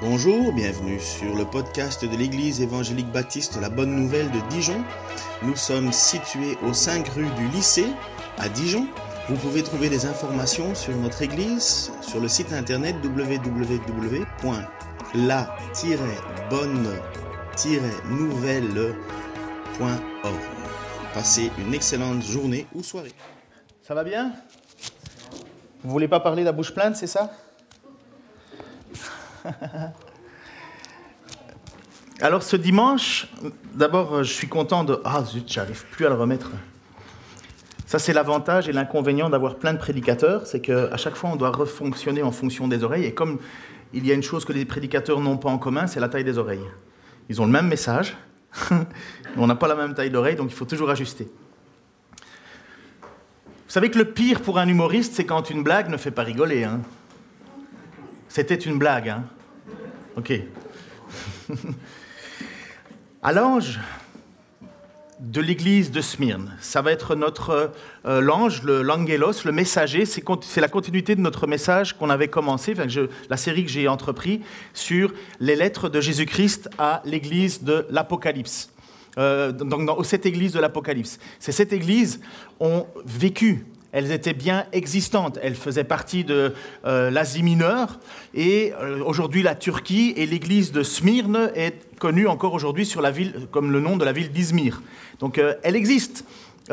Bonjour, bienvenue sur le podcast de l'Église évangélique baptiste La Bonne Nouvelle de Dijon. Nous sommes situés aux 5 rue du lycée à Dijon. Vous pouvez trouver des informations sur notre Église sur le site internet www.la-bonne-nouvelle.org. Passez une excellente journée ou soirée. Ça va bien? Vous voulez pas parler de la bouche pleine, c'est ça? Alors ce dimanche, d'abord je suis content de... Ah zut, j'arrive plus à le remettre. Ça c'est l'avantage et l'inconvénient d'avoir plein de prédicateurs, c'est qu'à chaque fois on doit refonctionner en fonction des oreilles. Et comme il y a une chose que les prédicateurs n'ont pas en commun, c'est la taille des oreilles. Ils ont le même message, on n'a pas la même taille d'oreille, donc il faut toujours ajuster. Vous savez que le pire pour un humoriste, c'est quand une blague ne fait pas rigoler. Hein. C'était une blague, hein Ok. à l'ange de l'église de Smyrne, ça va être notre euh, l'ange, le l'angelos, le messager. C'est la continuité de notre message qu'on avait commencé, la série que j'ai entrepris sur les lettres de Jésus-Christ à l'église de l'Apocalypse. Euh, donc dans, cette église de l'Apocalypse. C'est cette église ont vécu elles étaient bien existantes. Elles faisaient partie de euh, l'Asie mineure. Et euh, aujourd'hui, la Turquie et l'église de Smyrne est connue encore aujourd'hui sur la ville, comme le nom de la ville d'Izmir. Donc euh, elle existe,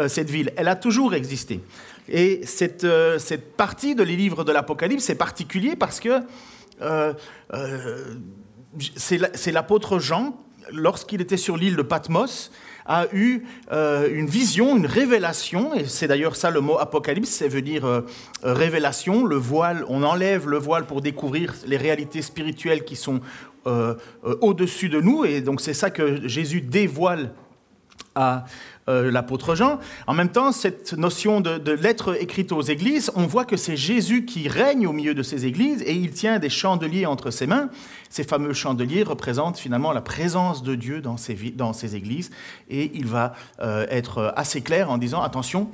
cette ville. Elle a toujours existé. Et cette, cette partie de les livres de l'Apocalypse est particulier parce que c'est l'apôtre Jean, lorsqu'il était sur l'île de Patmos, a eu euh, une vision, une révélation, et c'est d'ailleurs ça le mot apocalypse, c'est veut dire euh, révélation, le voile, on enlève le voile pour découvrir les réalités spirituelles qui sont euh, au-dessus de nous, et donc c'est ça que Jésus dévoile à euh, l'apôtre Jean. En même temps, cette notion de, de lettre écrite aux églises, on voit que c'est Jésus qui règne au milieu de ces églises et il tient des chandeliers entre ses mains. Ces fameux chandeliers représentent finalement la présence de Dieu dans ces, églises et il va euh, être assez clair en disant attention,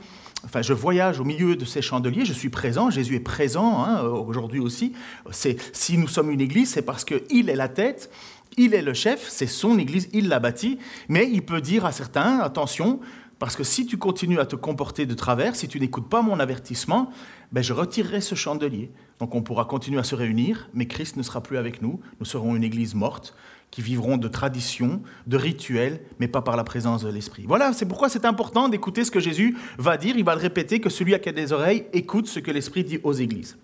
Enfin, je voyage au milieu de ces chandeliers, je suis présent, Jésus est présent hein, aujourd'hui aussi. Si nous sommes une église, c'est parce qu'il est la tête il est le chef, c'est son Église, il l'a bâtie, mais il peut dire à certains, attention, parce que si tu continues à te comporter de travers, si tu n'écoutes pas mon avertissement, ben je retirerai ce chandelier. Donc on pourra continuer à se réunir, mais Christ ne sera plus avec nous. Nous serons une Église morte, qui vivront de traditions, de rituels, mais pas par la présence de l'Esprit. Voilà, c'est pourquoi c'est important d'écouter ce que Jésus va dire. Il va le répéter, que celui qui a des oreilles écoute ce que l'Esprit dit aux Églises.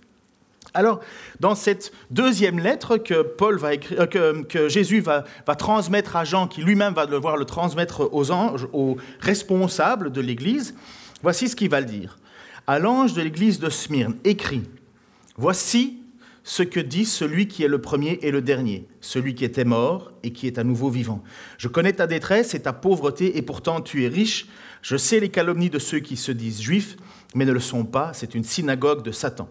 Alors, dans cette deuxième lettre que, Paul va écrire, euh, que, Jésus va, transmettre à Jean, qui lui-même va devoir le transmettre aux anges, aux responsables de l'Église, voici ce qu'il va le dire. À l'ange de l'Église de Smyrne, écrit, Voici ce que dit celui qui est le premier et le dernier, celui qui était mort et qui est à nouveau vivant. Je connais ta détresse et ta pauvreté, et pourtant tu es riche. Je sais les calomnies de ceux qui se disent juifs, mais ne le sont pas. C'est une synagogue de Satan.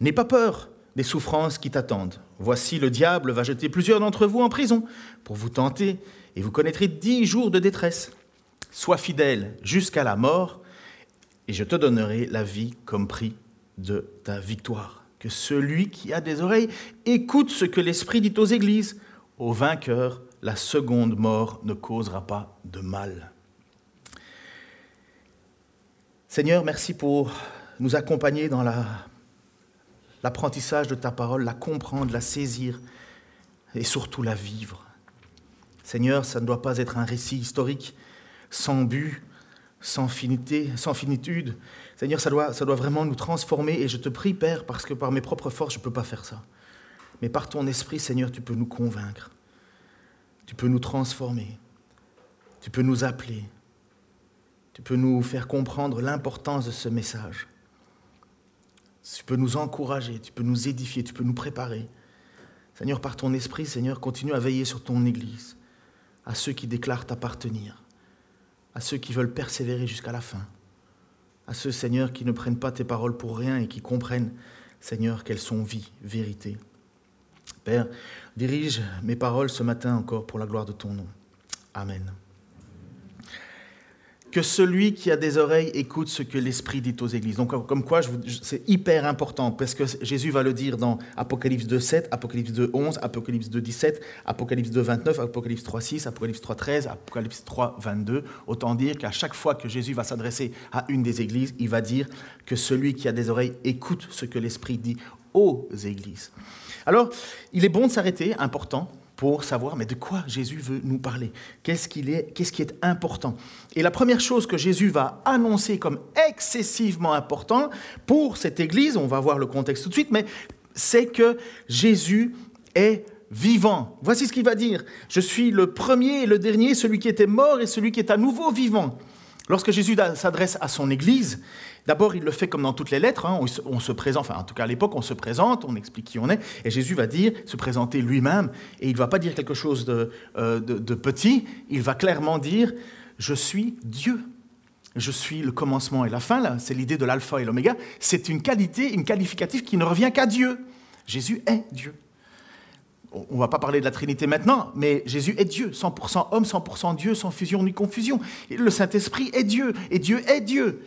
N'aie pas peur des souffrances qui t'attendent. Voici, le diable va jeter plusieurs d'entre vous en prison pour vous tenter, et vous connaîtrez dix jours de détresse. Sois fidèle jusqu'à la mort, et je te donnerai la vie comme prix de ta victoire. Que celui qui a des oreilles écoute ce que l'Esprit dit aux églises. Au vainqueur, la seconde mort ne causera pas de mal. Seigneur, merci pour nous accompagner dans la l'apprentissage de ta parole, la comprendre, la saisir et surtout la vivre. Seigneur, ça ne doit pas être un récit historique sans but, sans finité, sans finitude. Seigneur, ça doit, ça doit vraiment nous transformer et je te prie, Père, parce que par mes propres forces, je ne peux pas faire ça. Mais par ton esprit, Seigneur, tu peux nous convaincre. Tu peux nous transformer. Tu peux nous appeler. Tu peux nous faire comprendre l'importance de ce message. Tu peux nous encourager, tu peux nous édifier, tu peux nous préparer. Seigneur, par ton esprit, Seigneur, continue à veiller sur ton Église, à ceux qui déclarent t'appartenir, à ceux qui veulent persévérer jusqu'à la fin, à ceux, Seigneur, qui ne prennent pas tes paroles pour rien et qui comprennent, Seigneur, qu'elles sont vie, vérité. Père, dirige mes paroles ce matin encore pour la gloire de ton nom. Amen. Que celui qui a des oreilles écoute ce que l'Esprit dit aux églises. Donc, comme quoi, c'est hyper important, parce que Jésus va le dire dans Apocalypse 2.7, Apocalypse 2.11, Apocalypse 2.17, Apocalypse 2.29, Apocalypse 3.6, Apocalypse 3.13, Apocalypse 3.22. Autant dire qu'à chaque fois que Jésus va s'adresser à une des églises, il va dire que celui qui a des oreilles écoute ce que l'Esprit dit aux églises. Alors, il est bon de s'arrêter, important, pour savoir, mais de quoi Jésus veut nous parler? Qu'est-ce qui est, qui est important? Et la première chose que Jésus va annoncer comme excessivement important pour cette Église, on va voir le contexte tout de suite, mais c'est que Jésus est vivant. Voici ce qu'il va dire. Je suis le premier et le dernier, celui qui était mort et celui qui est à nouveau vivant. Lorsque Jésus s'adresse à son Église, d'abord il le fait comme dans toutes les lettres, hein, on, se présente, enfin en tout cas à l'époque on se présente, on explique qui on est, et Jésus va dire, se présenter lui-même, et il ne va pas dire quelque chose euh, de, petit, il va clairement dire, je suis Dieu. Je suis le commencement et la fin, c'est l'idée de l'alpha et l'oméga, c'est une qualité, une qualificative qui ne revient qu'à Dieu. Jésus est Dieu on ne va pas parler de la Trinité maintenant, mais Jésus est Dieu, 100% homme, 100% Dieu, sans fusion ni confusion. le Saint-Esprit est Dieu, et Dieu est Dieu.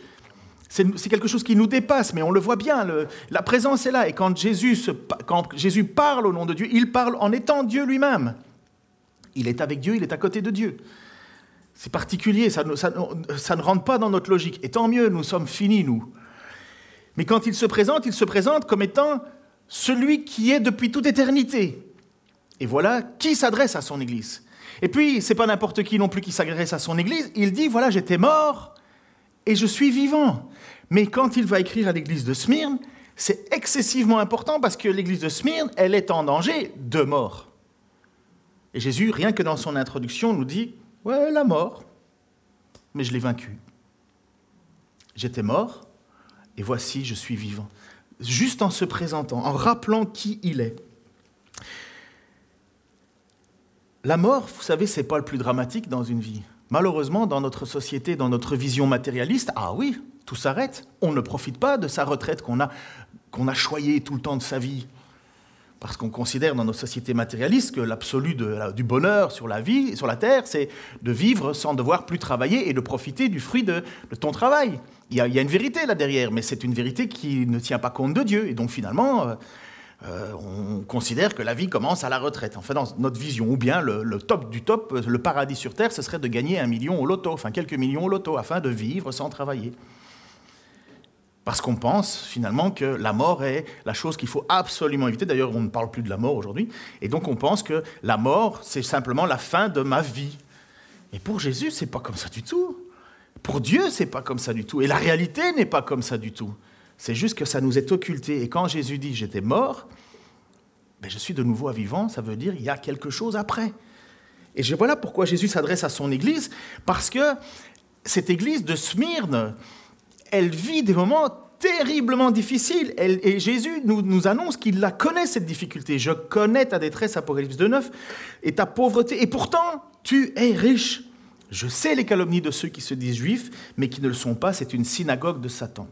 C'est quelque chose qui nous dépasse, mais on le voit bien, la présence est là. Et quand Jésus, parle au nom de Dieu, il parle en étant Dieu lui-même. Il est avec Dieu, il est à côté de Dieu. C'est particulier, ça, ça ne rentre pas dans notre logique. Et tant mieux, nous sommes finis, nous. Mais quand il se présente, il se présente comme étant celui qui est depuis toute éternité. Et voilà qui s'adresse à son Église. Et puis, c'est pas n'importe qui non plus qui s'adresse à son Église. Il dit, voilà, j'étais mort et je suis vivant. Mais quand il va écrire à l'Église de Smyrne, c'est excessivement important parce que l'Église de Smyrne, elle est en danger de mort. Et Jésus, rien que dans son introduction, nous dit, ouais, la mort, mais je l'ai vaincu. J'étais mort et voici, je suis vivant. Juste en se présentant, en rappelant qui il est. La mort, vous savez, c'est pas le plus dramatique dans une vie. Malheureusement, dans notre société, dans notre vision matérialiste, ah oui, tout s'arrête. On ne profite pas de sa retraite qu'on a, a choyée tout le temps de sa vie. Parce qu'on considère dans nos sociétés matérialistes que l'absolu du bonheur sur la vie, sur la terre, c'est de vivre sans devoir plus travailler et de profiter du fruit de, ton travail. Il y, a, il y, a, une vérité là derrière, mais c'est une vérité qui ne tient pas compte de Dieu. Et donc finalement, euh, on considère que la vie commence à la retraite. Enfin, dans notre vision, ou bien le, top du top, le paradis sur Terre, ce serait de gagner un million au loto, enfin quelques millions au loto, afin de vivre sans travailler. Parce qu'on pense finalement que la mort est la chose qu'il faut absolument éviter. D'ailleurs, on ne parle plus de la mort aujourd'hui. Et donc on pense que la mort, c'est simplement la fin de ma vie. Et pour Jésus, c'est pas comme ça du tout. Pour Dieu, c'est pas comme ça du tout. Et la réalité n'est pas comme ça du tout. C'est juste que ça nous est occulté. Et quand Jésus dit j'étais mort, ben je suis de nouveau vivant, ça veut dire il y a quelque chose après. Et je, voilà pourquoi Jésus s'adresse à son Église, parce que cette Église de Smyrne, elle vit des moments terriblement difficiles. et Jésus nous, nous annonce qu'il la connaît, cette difficulté. Je connais ta détresse, Apocalypse 2.9, et ta pauvreté. Et pourtant, tu es riche. Je sais les calomnies de ceux qui se disent juifs, mais qui ne le sont pas. C'est une synagogue de Satan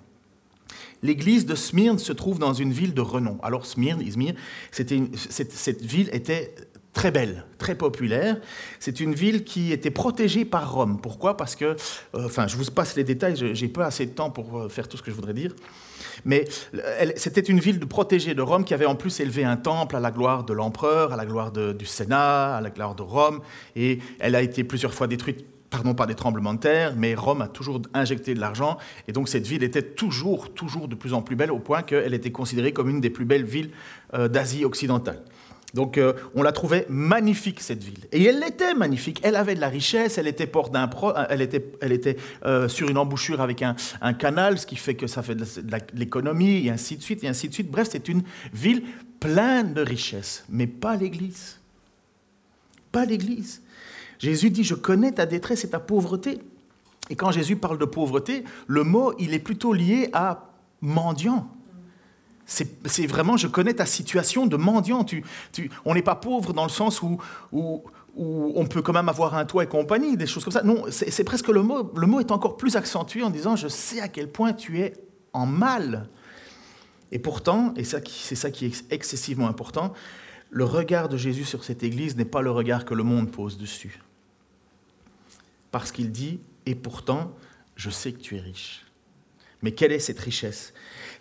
l'église de Smyrne se trouve dans une ville de renom. Alors Smyrne, Izmir, cette, ville était très belle, très populaire. C'est une ville qui était protégée par Rome. Pourquoi? Parce que, euh, enfin, je vous passe les détails, j'ai pas assez de temps pour euh, faire tout ce que je voudrais dire. Mais c'était une ville protégée de Rome qui avait en plus élevé un temple à la gloire de l'empereur, à la gloire du Sénat, à la gloire de Rome. Et elle a été plusieurs fois détruite pardon, pas des tremblements de terre, mais Rome a toujours injecté de l'argent, et donc cette ville était toujours, toujours de plus en plus belle, au point qu'elle était considérée comme une des plus belles villes euh, d'Asie occidentale. Donc euh, on la trouvait magnifique, cette ville. Et elle était magnifique, elle avait de la richesse, elle était, porte d'un elle était, elle était euh, sur une embouchure avec un, canal, ce qui fait que ça fait de l'économie, et ainsi de suite, et ainsi de suite. Bref, c'est une ville pleine de richesse, mais pas l'Église. Pas l'Église. Jésus dit, je connais ta détresse et ta pauvreté. Et quand Jésus parle de pauvreté, le mot, il est plutôt lié à mendiant. C'est vraiment, je connais ta situation de mendiant. On n'est pas pauvre dans le sens où, où, on peut quand même avoir un toit et compagnie, des choses comme ça. Non, c'est presque le mot. Le mot est encore plus accentué en disant, je sais à quel point tu es en mal. Et pourtant, et c'est ça qui est excessivement important, le regard de Jésus sur cette Église n'est pas le regard que le monde pose dessus parce qu'il dit, et pourtant, je sais que tu es riche. Mais quelle est cette richesse?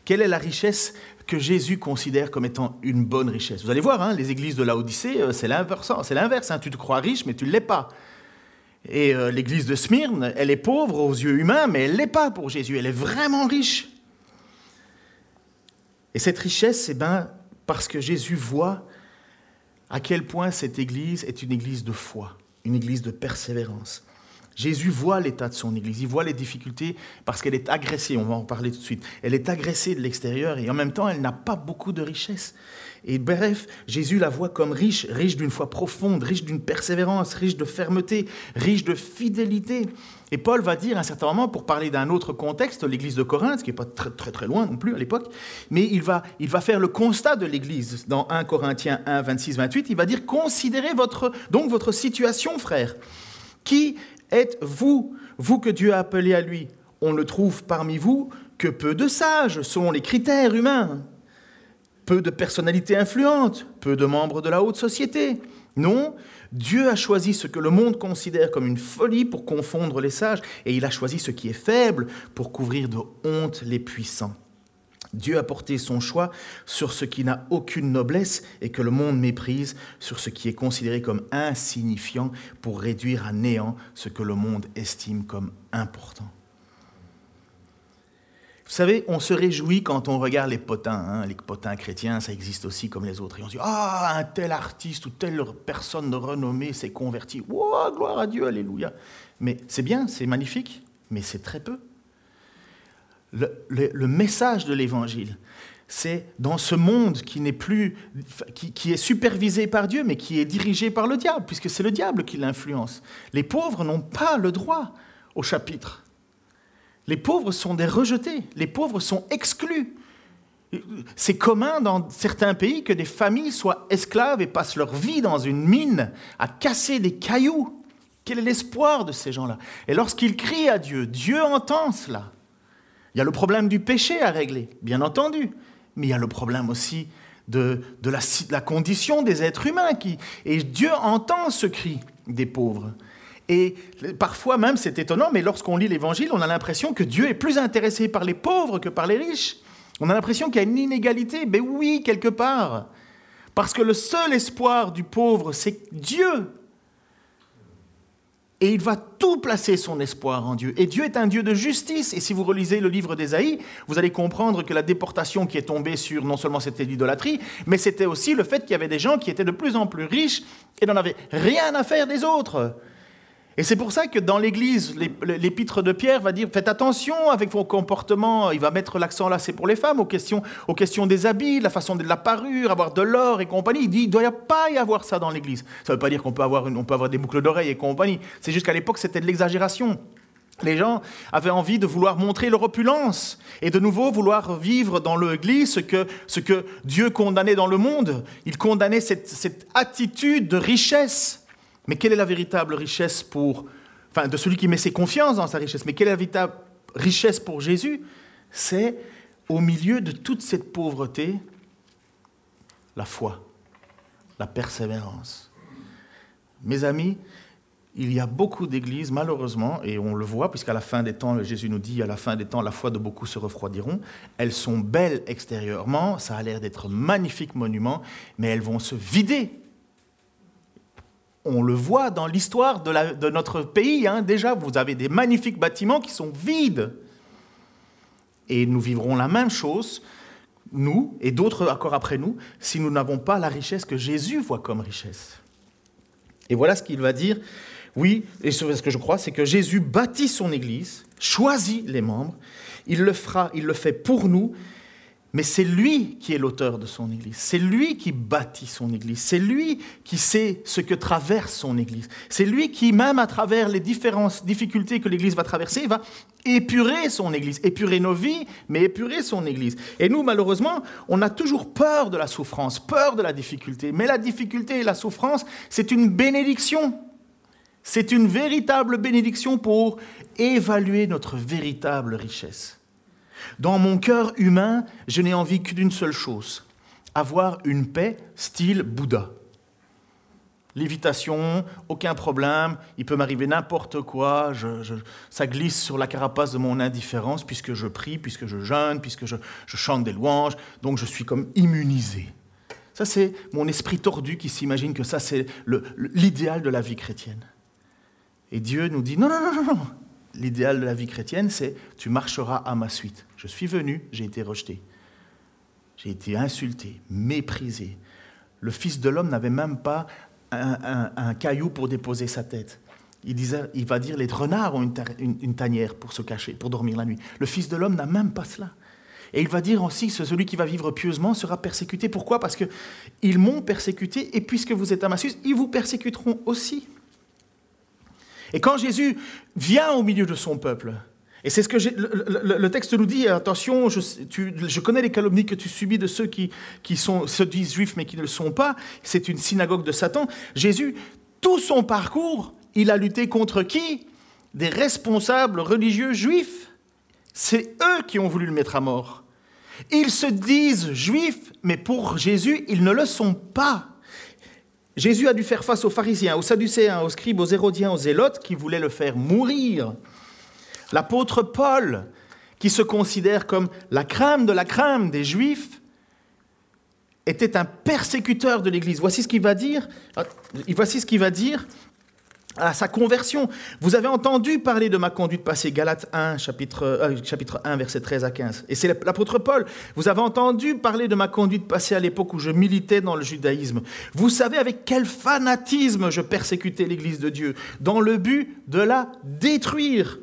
Quelle est la richesse que Jésus considère comme étant une bonne richesse? Vous allez voir, hein, les églises de la Odyssée, euh, c'est l'inverse. C'est l'inverse hein. Tu te crois riche, mais tu ne l'es pas. Et euh, l'église de Smyrne, elle est pauvre aux yeux humains, mais elle ne l'est pas pour Jésus. Elle est vraiment riche. Et cette richesse, c'est bien parce que Jésus voit à quel point cette église est une église de foi, une église de persévérance. Jésus voit l'état de son Église, il voit les difficultés parce qu'elle est agressée, on va en parler tout de suite. Elle est agressée de l'extérieur et en même temps, elle n'a pas beaucoup de richesse. Et bref, Jésus la voit comme riche, riche d'une foi profonde, riche d'une persévérance, riche de fermeté, riche de fidélité. Et Paul va dire à un certain moment, pour parler d'un autre contexte, l'église de Corinthe, qui n'est pas très, très, très loin non plus à l'époque, mais il va, il va faire le constat de l'église dans 1 Corinthiens 1, 26, 28. Il va dire Considérez votre, donc votre situation, frère. Qui êtes-vous, vous que Dieu a appelé à lui? On ne trouve parmi vous que peu de sages, selon les critères humains, peu de personnalités influentes, peu de membres de la haute société. Non, Dieu a choisi ce que le monde considère comme une folie pour confondre les sages, et il a choisi ce qui est faible pour couvrir de honte les puissants. Dieu a porté son choix sur ce qui n'a aucune noblesse et que le monde méprise, sur ce qui est considéré comme insignifiant pour réduire à néant ce que le monde estime comme important. Vous savez, on se réjouit quand on regarde les potins. Hein. Les potins chrétiens, ça existe aussi comme les autres. Et on se dit, ah, un tel artiste ou telle personne de renommée s'est converti. Wow, gloire à Dieu, alléluia. Mais c'est bien, c'est magnifique, mais c'est très peu le, message de l'Évangile. C'est dans ce monde qui n'est plus, qui, est supervisé par Dieu, mais qui est dirigé par le diable, puisque c'est le diable qui l'influence. Les pauvres n'ont pas le droit au chapitre. Les pauvres sont des rejetés. Les pauvres sont exclus. C'est commun dans certains pays que des familles soient esclaves et passent leur vie dans une mine à casser des cailloux. Quel est l'espoir de ces gens-là? Et lorsqu'ils crient à Dieu, Dieu entend cela. Il y a le problème du péché à régler, bien entendu, mais il y a le problème aussi de, la, la, condition des êtres humains. Qui, et Dieu entend ce cri des pauvres. Et parfois même, c'est étonnant, mais lorsqu'on lit l'Évangile, on a l'impression que Dieu est plus intéressé par les pauvres que par les riches. On a l'impression qu'il y a une inégalité. Mais oui, quelque part. Parce que le seul espoir du pauvre, c'est Dieu. Et il va tout placer son espoir en Dieu. Et Dieu est un Dieu de justice. Et si vous relisez le livre d'Ésaïe, vous allez comprendre que la déportation qui est tombée sur non seulement c'était l'idolâtrie, mais c'était aussi le fait qu'il y avait des gens qui étaient de plus en plus riches et n'en avaient rien à faire des autres. Et c'est pour ça que dans l'Église, l'épître de Pierre va dire faites attention avec vos comportements. Il va mettre l'accent là, c'est pour les femmes, aux questions, aux questions des habits, la façon de la parure, avoir de l'or et compagnie. Il dit il ne doit pas y avoir ça dans l'Église. Ça ne veut pas dire qu'on peut avoir, des boucles d'oreilles et compagnie. C'est juste qu'à l'époque, c'était de l'exagération. Les gens avaient envie de vouloir montrer leur opulence et de nouveau vouloir vivre dans l'Église ce que, ce que Dieu condamnait dans le monde. Il condamnait cette attitude de richesse mais quelle est la véritable richesse pour, enfin, de celui qui met ses confiances dans sa richesse? Mais quelle est la véritable richesse pour Jésus? C'est au milieu de toute cette pauvreté, la foi, la persévérance. Mes amis, il y a beaucoup d'églises, malheureusement, et on le voit, puisqu'à la fin des temps, Jésus nous dit, à la fin des temps, la foi de beaucoup se refroidiront. Elles sont belles extérieurement, ça a l'air d'être magnifiques monuments, mais elles vont se vider on le voit dans l'histoire de, notre pays. Hein. déjà, vous avez des magnifiques bâtiments qui sont vides. Et nous vivrons la même chose, nous et d'autres encore après nous, si nous n'avons pas la richesse que Jésus voit comme richesse. Et voilà ce qu'il va dire. Oui, et ce que je crois, c'est que Jésus bâtit son Église, choisit les membres, il le fera, il le fait pour nous, mais c'est lui qui est l'auteur de son Église. C'est lui qui bâtit son Église. C'est lui qui sait ce que traverse son Église. C'est lui qui, même à travers les différentes difficultés que l'Église va traverser, va épurer son Église. Épurer nos vies, mais épurer son Église. Et nous, malheureusement, on a toujours peur de la souffrance, peur de la difficulté. Mais la difficulté et la souffrance, c'est une bénédiction. C'est une véritable bénédiction pour évaluer notre véritable richesse. Dans mon cœur humain, je n'ai envie que d'une seule chose, avoir une paix style Bouddha. Lévitation, aucun problème, il peut m'arriver n'importe quoi, ça glisse sur la carapace de mon indifférence puisque je prie, puisque je jeûne, puisque je, chante des louanges, donc je suis comme immunisé. Ça, c'est mon esprit tordu qui s'imagine que ça, c'est l'idéal de la vie chrétienne. Et Dieu nous dit, non, non, non, non, non. L'idéal de la vie chrétienne, c'est tu marcheras à ma suite. Je suis venu, j'ai été rejeté. J'ai été insulté, méprisé. Le Fils de l'homme n'avait même pas un, caillou pour déposer sa tête. Il, disait, il va dire les renards ont une, tanière pour se cacher, pour dormir la nuit. Le Fils de l'homme n'a même pas cela. Et il va dire aussi celui qui va vivre pieusement sera persécuté. Pourquoi? Parce qu'ils m'ont persécuté, et puisque vous êtes à ma suite, ils vous persécuteront aussi. Et quand Jésus vient au milieu de son peuple, et c'est ce que le, texte nous dit, attention, je, connais les calomnies que tu subis de ceux qui, se disent juifs mais qui ne le sont pas, c'est une synagogue de Satan. Jésus, tout son parcours, il a lutté contre qui? Des responsables religieux juifs. C'est eux qui ont voulu le mettre à mort. Ils se disent juifs, mais pour Jésus, ils ne le sont pas. Jésus a dû faire face aux pharisiens, aux sadducéens, aux scribes, aux hérodiens, aux zélotes qui voulaient le faire mourir. L'apôtre Paul, qui se considère comme la crème de la crème des Juifs, était un persécuteur de l'Église. Voici ce qu'il va dire. Voici ce qu'il va dire à sa conversion. Vous avez entendu parler de ma conduite passée, Galates 1, chapitre, euh, chapitre 1, verset 13 à 15. Et c'est l'apôtre Paul. Vous avez entendu parler de ma conduite passée à l'époque où je militais dans le judaïsme. Vous savez avec quel fanatisme je persécutais l'Église de Dieu, dans le but de la détruire.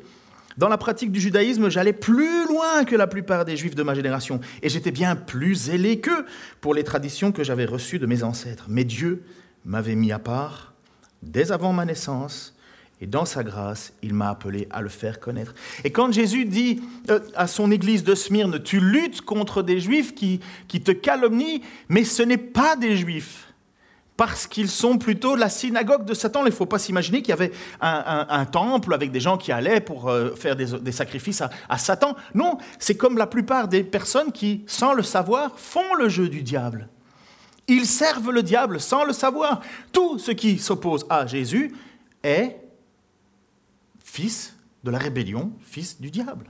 Dans la pratique du judaïsme, j'allais plus loin que la plupart des juifs de ma génération, et j'étais bien plus zélé qu'eux pour les traditions que j'avais reçues de mes ancêtres. Mais Dieu m'avait mis à part dès avant ma naissance, et dans sa grâce, il m'a appelé à le faire connaître. Et quand Jésus dit euh, à son église de Smyrne, tu luttes contre des juifs qui, qui te calomnient, mais ce n'est pas des juifs parce qu'ils sont plutôt la synagogue de Satan. Il ne faut pas s'imaginer qu'il y avait un, temple avec des gens qui allaient pour euh, faire des, sacrifices à, Satan. Non, c'est comme la plupart des personnes qui, sans le savoir, font le jeu du diable. Ils servent le diable sans le savoir. Tout ce qui s'oppose à Jésus est fils de la rébellion, fils du diable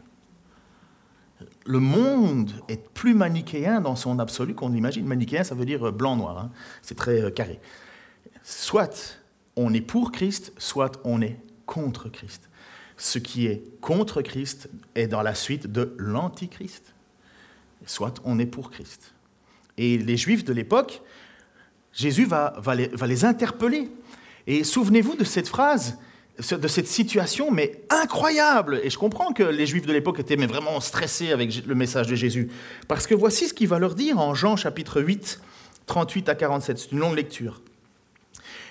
le monde est plus manichéen dans son absolu qu'on imagine. Manichéen, ça veut dire blanc-noir, hein. c'est très euh, carré. Soit on est pour Christ, soit on est contre Christ. Ce qui est contre Christ est dans la suite de l'antichrist. Soit on est pour Christ. Et les Juifs de l'époque, Jésus va les interpeller. Et souvenez-vous de cette phrase de cette situation, mais incroyable. Et je comprends que les Juifs de l'époque étaient vraiment stressés avec le message de Jésus. Parce que voici ce qu'il va leur dire en Jean chapitre 8, 38 à 47. C'est une longue lecture.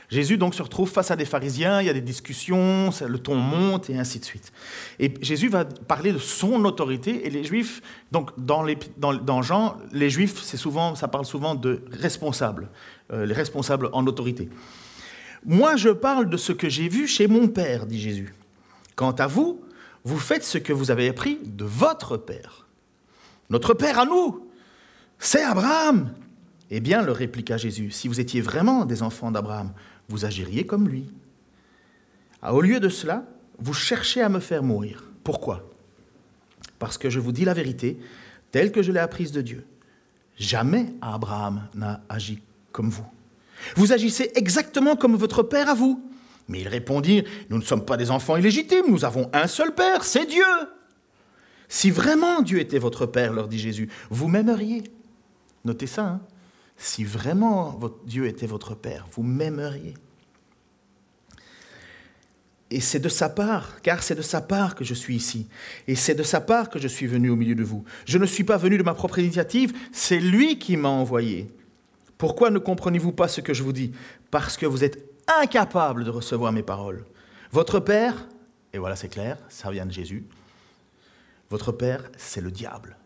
Jésus donc se retrouve face à des pharisiens, il y a des discussions, le ton monte et ainsi de suite. Et Jésus va parler de son autorité et les Juifs, donc dans, dans, Jean, les Juifs, c'est souvent, ça parle souvent de responsables, euh, les responsables en autorité. Moi, je parle de ce que j'ai vu chez mon Père, dit Jésus. Quant à vous, vous faites ce que vous avez appris de votre Père. Notre Père à nous, c'est Abraham. Eh bien, leur répliqua Jésus, si vous étiez vraiment des enfants d'Abraham, vous agiriez comme lui. Ah, au lieu de cela, vous cherchez à me faire mourir. Pourquoi? Parce que je vous dis la vérité, telle que je l'ai apprise de Dieu. Jamais Abraham n'a agi comme vous. Vous agissez exactement comme votre Père à vous. Mais ils répondirent, nous ne sommes pas des enfants illégitimes, nous avons un seul Père, c'est Dieu. Si vraiment Dieu était votre Père, leur dit Jésus, vous m'aimeriez. Notez ça, hein. si vraiment Dieu était votre Père, vous m'aimeriez. Et c'est de sa part, car c'est de sa part que je suis ici. Et c'est de sa part que je suis venu au milieu de vous. Je ne suis pas venu de ma propre initiative, c'est lui qui m'a envoyé. Pourquoi ne comprenez-vous pas ce que je vous dis? Parce que vous êtes incapable de recevoir mes paroles. Votre Père, et voilà c'est clair, ça vient de Jésus, votre Père, c'est le diable.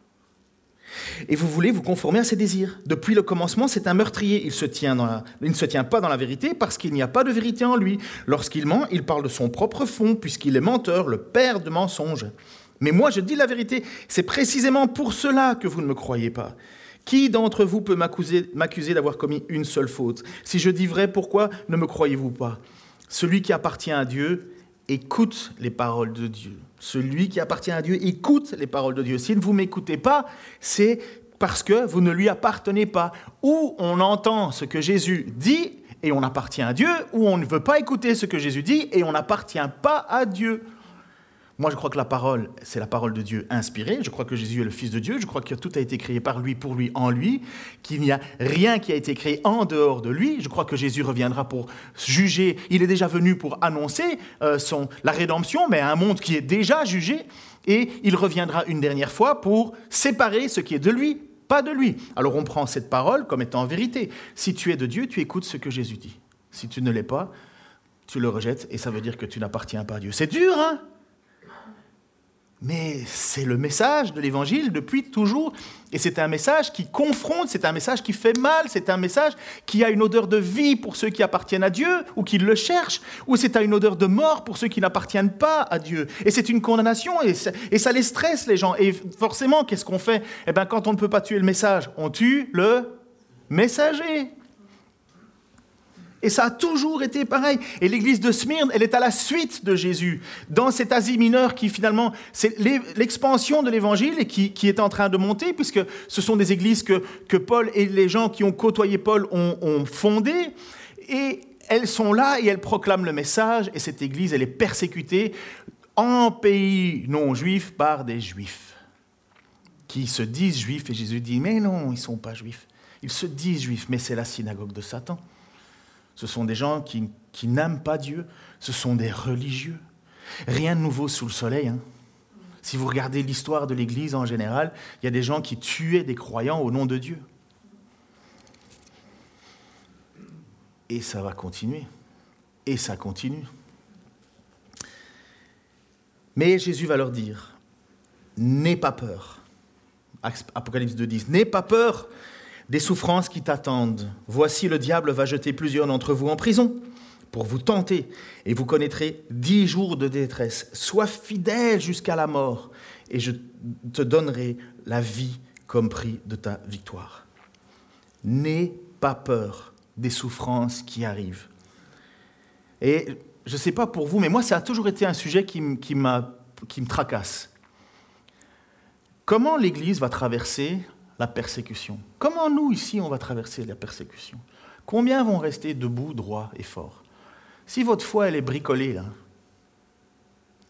Et vous voulez vous conformer à ses désirs. Depuis le commencement, c'est un meurtrier. Il, se tient dans il ne se tient pas dans la vérité parce qu'il n'y a pas de vérité en lui. Lorsqu'il ment, il parle de son propre fond, puisqu'il est menteur, le père de mensonges. Mais moi, je dis la vérité. C'est précisément pour cela que vous ne me croyez pas. Qui d'entre vous peut m'accuser d'avoir commis une seule faute? Si je dis vrai, pourquoi ne me croyez-vous pas? Celui qui appartient à Dieu écoute les paroles de Dieu. Celui qui appartient à Dieu écoute les paroles de Dieu. Si ne vous m'écoutez pas, c'est parce que vous ne lui appartenez pas. Ou on entend ce que Jésus dit et on appartient à Dieu, ou on ne veut pas écouter ce que Jésus dit et on n'appartient pas à Dieu. Moi, je crois que la parole, c'est la parole de Dieu inspirée. Je crois que Jésus est le Fils de Dieu. Je crois que tout a été créé par lui, pour lui, en lui. Qu'il n'y a rien qui a été créé en dehors de lui. Je crois que Jésus reviendra pour juger. Il est déjà venu pour annoncer euh, la rédemption, mais à un monde qui est déjà jugé. Et il reviendra une dernière fois pour séparer ce qui est de lui, pas de lui. Alors on prend cette parole comme étant vérité. Si tu es de Dieu, tu écoutes ce que Jésus dit. Si tu ne l'es pas, tu le rejettes et ça veut dire que tu n'appartiens pas à Dieu. C'est dur, hein? Mais c'est le message de l'Évangile depuis toujours. Et c'est un message qui confronte, c'est un message qui fait mal, c'est un message qui a une odeur de vie pour ceux qui appartiennent à Dieu ou qui le cherchent, ou c'est une odeur de mort pour ceux qui n'appartiennent pas à Dieu. Et c'est une condamnation et ça, et ça les stresse les gens. Et forcément, qu'est-ce qu'on fait? Eh bien, quand on ne peut pas tuer le message, on tue le messager. Et ça a toujours été pareil. Et l'église de Smyrne, elle est à la suite de Jésus, dans cet Asie mineure qui finalement, c'est l'expansion de l'évangile et qui, est en train de monter, puisque ce sont des églises que, que Paul et les gens qui ont côtoyé Paul ont, ont fondées. Et elles sont là et elles proclament le message. Et cette église, elle est persécutée en pays non juif par des juifs qui se disent juifs. Et Jésus dit, mais non, ils ne sont pas juifs. Ils se disent juifs, mais c'est la synagogue de Satan. Ce sont des gens qui, n'aiment pas Dieu. Ce sont des religieux. Rien de nouveau sous le soleil. Hein. Si vous regardez l'histoire de l'Église en général, il y a des gens qui tuaient des croyants au nom de Dieu. Et ça va continuer. Et ça continue. Mais Jésus va leur dire, n'aie pas peur. Apocalypse 2.10, n'aie pas peur des souffrances qui t'attendent. Voici le diable va jeter plusieurs d'entre vous en prison pour vous tenter, et vous connaîtrez dix jours de détresse. Sois fidèle jusqu'à la mort, et je te donnerai la vie comme prix de ta victoire. N'aie pas peur des souffrances qui arrivent. Et je ne sais pas pour vous, mais moi, ça a toujours été un sujet qui, qui, qui me tracasse. Comment l'Église va traverser la persécution. Comment nous, ici, on va traverser la persécution? Combien vont rester debout, droits et forts? Si votre foi, elle est bricolée,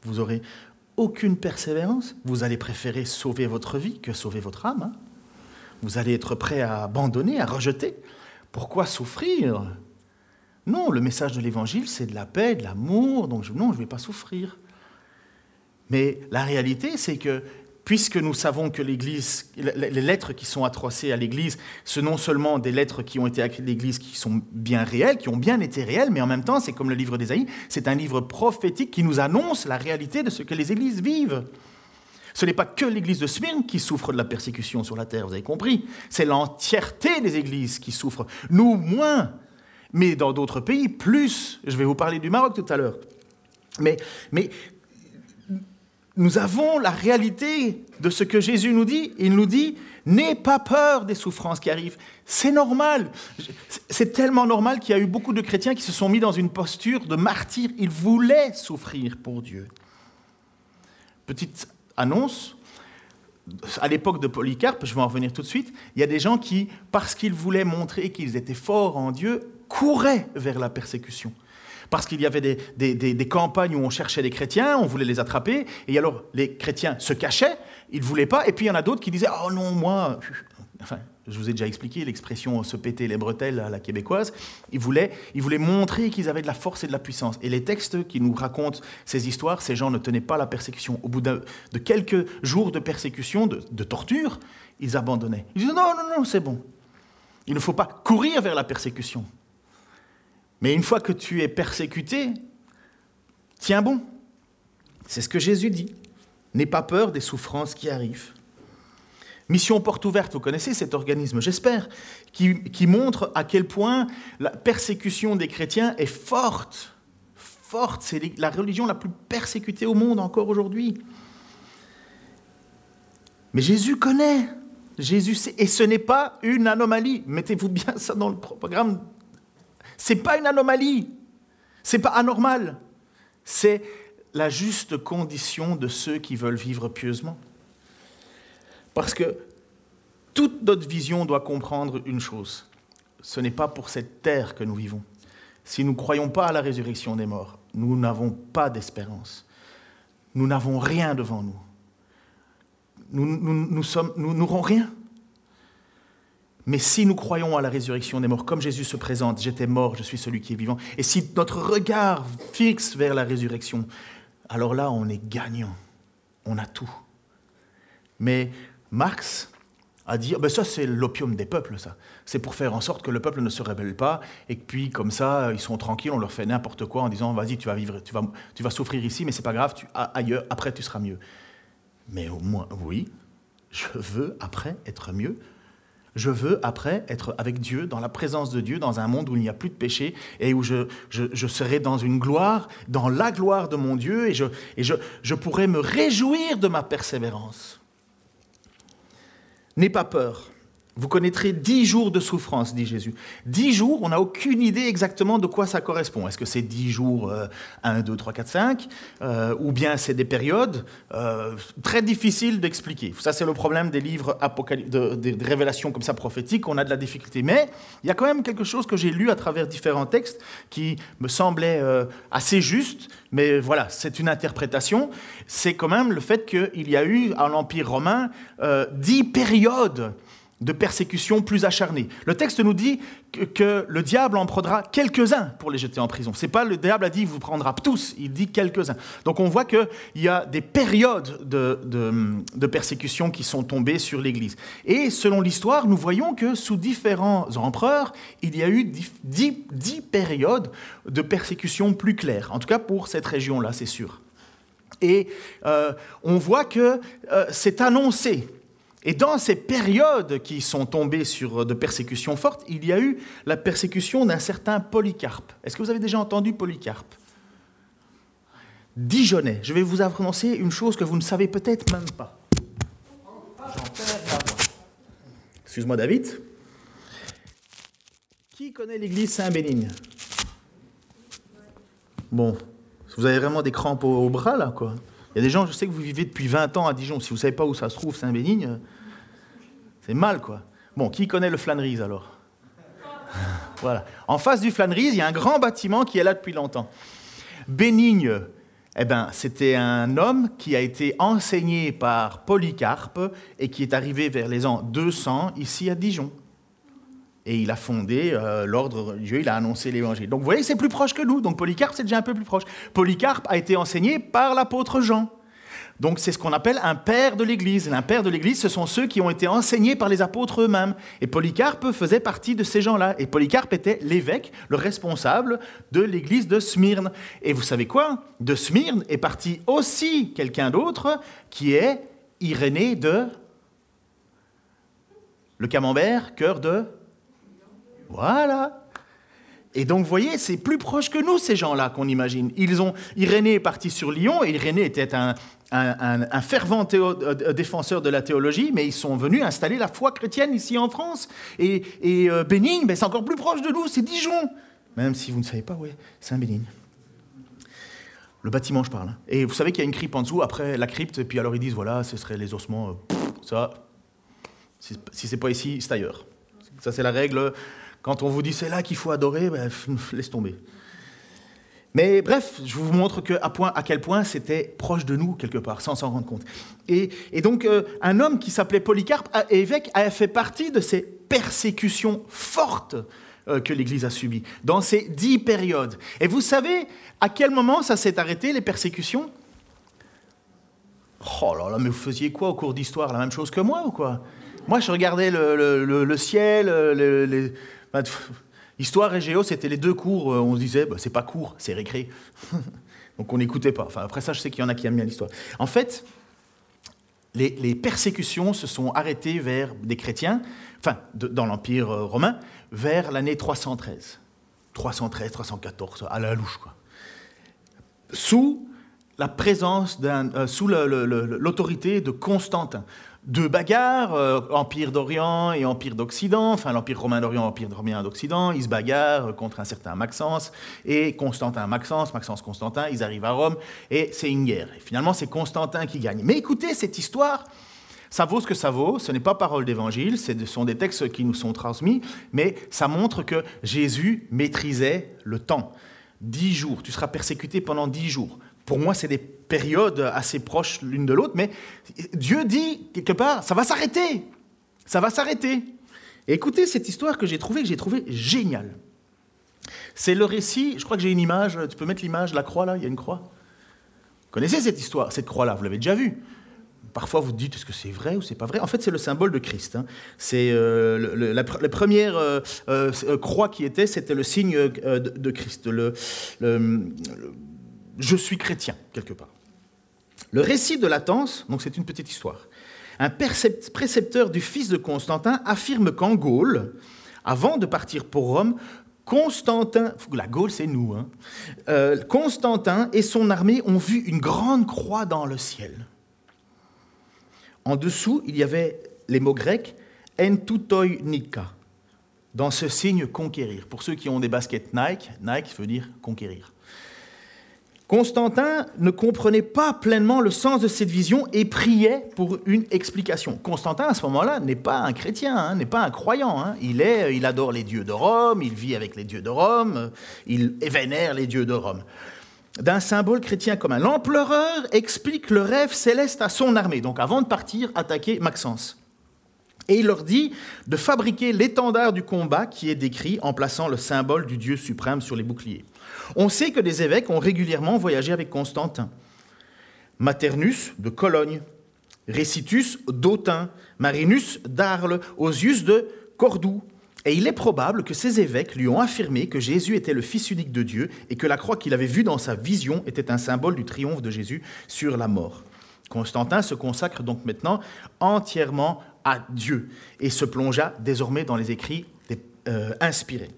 vous aurez aucune persévérance, vous allez préférer sauver votre vie que sauver votre âme. Hein. vous allez être prêt à abandonner, à rejeter. Pourquoi souffrir? Non, le message de l'Évangile, c'est de la paix, de l'amour, donc non, je ne vais pas souffrir. Mais la réalité, c'est que puisque nous savons que l'Église, les lettres qui sont atrocées à l'Église, ce non seulement des lettres qui ont été écrites à l'Église qui sont bien réelles, qui ont bien été réelles, mais en même temps, c'est comme le livre d'Ésaïe, c'est un livre prophétique qui nous annonce la réalité de ce que les Églises vivent. Ce n'est pas que l'Église de Smyrne qui souffre de la persécution sur la terre, vous avez compris. C'est l'entièreté des Églises qui souffrent. Nous, moins. Mais dans d'autres pays, plus. Je vais vous parler du Maroc tout à l'heure. Mais, mais nous avons la réalité de ce que Jésus nous dit. Il nous dit, n'aie pas peur des souffrances qui arrivent. C'est normal. C'est tellement normal qu'il y a eu beaucoup de chrétiens qui se sont mis dans une posture de martyr. Ils voulaient souffrir pour Dieu. Petite annonce. À l'époque de Polycarpe, je vais en revenir tout de suite, il y a des gens qui, parce qu'ils voulaient montrer qu'ils étaient forts en Dieu, couraient vers la persécution parce qu'il y avait des, campagnes où on cherchait les chrétiens, on voulait les attraper, et alors les chrétiens se cachaient, ils ne voulaient pas, et puis il y en a d'autres qui disaient Oh non, moi. Enfin, je vous ai déjà expliqué l'expression se péter les bretelles à la québécoise. Ils voulaient, ils voulaient montrer qu'ils avaient de la force et de la puissance. Et les textes qui nous racontent ces histoires, ces gens ne tenaient pas la persécution. Au bout de, quelques jours de persécution, de, de torture, ils abandonnaient. Ils disaient Non, non, non, c'est bon. Il ne faut pas courir vers la persécution. Mais une fois que tu es persécuté, tiens bon. C'est ce que Jésus dit. N'aie pas peur des souffrances qui arrivent. Mission Porte Ouverte, vous connaissez cet organisme, j'espère, qui, montre à quel point la persécution des chrétiens est forte. Forte, c'est la religion la plus persécutée au monde encore aujourd'hui. Mais Jésus connaît Jésus, et ce n'est pas une anomalie. Mettez-vous bien ça dans le programme. C'est pas une anomalie. C'est pas anormal. C'est la juste condition de ceux qui veulent vivre pieusement. Parce que toute notre vision doit comprendre une chose. Ce n'est pas pour cette terre que nous vivons. Si nous ne croyons pas à la résurrection des morts, nous n'avons pas d'espérance. Nous n'avons rien devant nous. Nous n'aurons rien. Mais si nous croyons à la résurrection des morts, comme Jésus se présente, j'étais mort, je suis celui qui est vivant, et si notre regard fixe vers la résurrection, alors là, on est gagnant. On a tout. Mais Marx a dit, ben ça c'est l'opium des peuples, ça. C'est pour faire en sorte que le peuple ne se rébelle pas, et puis comme ça, ils sont tranquilles, on leur fait n'importe quoi en disant, vas-y, tu vas vivre, tu vas, tu vas souffrir ici, mais c'est pas grave, tu, ailleurs, après tu seras mieux. Mais au moins, oui, je veux après être mieux. Je veux après être avec Dieu, dans la présence de Dieu, dans un monde où il n'y a plus de péché et où je, serai dans une gloire, dans la gloire de mon Dieu et, je pourrai me réjouir de ma persévérance. N'aie pas peur. Vous connaîtrez dix jours de souffrance, dit Jésus. Dix jours, on n'a aucune idée exactement de quoi ça correspond. Est-ce que c'est dix jours, 1, 2, 3, 4, 5, ou bien c'est des périodes euh, très difficiles d'expliquer. Ça, c'est le problème des livres de, des révélations comme ça prophétiques, on a de la difficulté. Mais il y a quand même quelque chose que j'ai lu à travers différents textes qui me semblait euh, assez juste, mais voilà, c'est une interprétation. C'est quand même le fait qu'il y a eu, à l'Empire romain, euh, dix périodes de persécutions plus acharnées. Le texte nous dit que, le diable en prendra quelques-uns pour les jeter en prison. C'est pas le diable a dit il vous prendra tous, il dit quelques-uns. Donc on voit qu'il y a des périodes de, persécutions qui sont tombées sur l'Église. Et selon l'histoire, nous voyons que sous différents empereurs, il y a eu dix, périodes de persécutions plus claires. En tout cas pour cette région-là, c'est sûr. Et euh, on voit que euh, c'est annoncé et dans ces périodes qui sont tombées sur de persécutions fortes, il y a eu la persécution d'un certain Polycarpe. Est-ce que vous avez déjà entendu Polycarpe? Dijonais. Je vais vous annoncer une chose que vous ne savez peut-être même pas. Excuse-moi David. Qui connaît l'église Saint-Bénigne? Bon, vous avez vraiment des crampes au, bras là, quoi. Il y a des gens, je sais que vous vivez depuis 20 ans à Dijon. Si vous ne savez pas où ça se trouve, Saint-Bénigne, c'est mal, quoi. Bon, qui connaît le Flanneries alors Voilà. En face du Flanneries, il y a un grand bâtiment qui est là depuis longtemps. Bénigne, eh ben, c'était un homme qui a été enseigné par Polycarpe et qui est arrivé vers les ans 200 ici à Dijon. Et il a fondé euh, l'ordre religieux, il a annoncé l'évangile. Donc vous voyez, c'est plus proche que nous. Donc Polycarpe, c'est déjà un peu plus proche. Polycarpe a été enseigné par l'apôtre Jean. Donc c'est ce qu'on appelle un père de l'Église. Un père de l'Église, ce sont ceux qui ont été enseignés par les apôtres eux-mêmes. Et Polycarpe faisait partie de ces gens-là. Et Polycarpe était l'évêque, le responsable de l'Église de Smyrne. Et vous savez quoi? De Smyrne est parti aussi quelqu'un d'autre qui est Irénée de... Le camembert, cœur de voilà. Et donc, vous voyez, c'est plus proche que nous, ces gens-là, qu'on imagine. Ils ont, Irénée est parti sur Lyon, et Irénée était un, fervent euh, défenseur de la théologie, mais ils sont venus installer la foi chrétienne ici en France. Et, euh, Bénigne, ben, c'est encore plus proche de nous, c'est Dijon. Même si vous ne savez pas, oui, c'est un Bénigne. Le bâtiment, je parle. Hein. Et vous savez qu'il y a une crypte en dessous, après la crypte, et puis alors ils disent, voilà, ce serait les ossements, euh, ça, si, si c'est pas ici, c'est ailleurs. Ça, c'est la règle quand on vous dit c'est là qu'il faut adorer, ben, laisse tomber. Mais bref, je vous montre que, à, point, quel point c'était proche de nous, quelque part, sans s'en rendre compte. Et, donc, euh, un homme qui s'appelait Polycarpe, évêque, a fait partie de ces persécutions fortes euh, que l'Église a subies, dans ces dix périodes. Et vous savez à quel moment ça s'est arrêté, les persécutions? Oh là là, mais vous faisiez quoi au cours d'histoire? La même chose que moi ou quoi? Moi, je regardais le, ciel, les histoire et géo, c'était les deux cours. Euh, on se disait, bah, c'est pas cours, c'est récré. Donc on n'écoutait pas. Après ça, je sais qu'il y en a qui aiment bien l'histoire. En fait, les, persécutions se sont arrêtées vers des chrétiens, enfin, dans l'Empire euh, romain, vers l'année 313. 313, 314, à la louche, quoi. Sous la présence d'un, euh, sous l'autorité de Constantin. Deux bagarres, euh, Empire d'Orient et Empire d'Occident, enfin l'Empire romain d'Orient, Empire romain d'Occident, ils se bagarrent contre un certain Maxence et Constantin Maxence, Maxence Constantin, ils arrivent à Rome et c'est une guerre. Et finalement, c'est Constantin qui gagne. Mais écoutez, cette histoire, ça vaut ce que ça vaut, ce n'est pas parole d'évangile, ce sont des textes qui nous sont transmis, mais ça montre que Jésus maîtrisait le temps. Dix jours, tu seras persécuté pendant dix jours. Pour moi, c'est des périodes assez proches l'une de l'autre, mais Dieu dit quelque part, ça va s'arrêter. Ça va s'arrêter. écoutez cette histoire que j'ai trouvée, que j'ai trouvée géniale. C'est le récit, je crois que j'ai une image, tu peux mettre l'image, la croix là, il y a une croix. Vous connaissez cette histoire, cette croix-là, vous l'avez déjà vue. Parfois, vous dites, est-ce que c'est vrai ou c'est pas vrai? En fait, c'est le symbole de Christ. Hein. C'est euh, la, première euh, euh, croix qui était, c'était le signe de, Christ. le, je suis chrétien, quelque part. Le récit de Latence, donc c'est une petite histoire. Un précepteur du fils de Constantin affirme qu'en Gaule, avant de partir pour Rome, Constantin, la Gaule c'est nous, hein, euh, Constantin et son armée ont vu une grande croix dans le ciel. En dessous, il y avait les mots grecs nika, dans ce signe conquérir. Pour ceux qui ont des baskets Nike, Nike veut dire conquérir. Constantin ne comprenait pas pleinement le sens de cette vision et priait pour une explication. Constantin, à ce moment-là, n'est pas un chrétien, hein, n'est pas un croyant. Hein. Il, est, il adore les dieux de Rome, il vit avec les dieux de Rome, il vénère les dieux de Rome. D'un symbole chrétien commun. L'empereur explique le rêve céleste à son armée, donc avant de partir attaquer Maxence. Et il leur dit de fabriquer l'étendard du combat qui est décrit en plaçant le symbole du Dieu suprême sur les boucliers. On sait que des évêques ont régulièrement voyagé avec Constantin. Maternus de Cologne, Récitus d'Autun, Marinus d'Arles, Osius de Cordoue. Et il est probable que ces évêques lui ont affirmé que Jésus était le Fils unique de Dieu et que la croix qu'il avait vue dans sa vision était un symbole du triomphe de Jésus sur la mort. Constantin se consacre donc maintenant entièrement à Dieu et se plongea désormais dans les écrits euh, inspirés.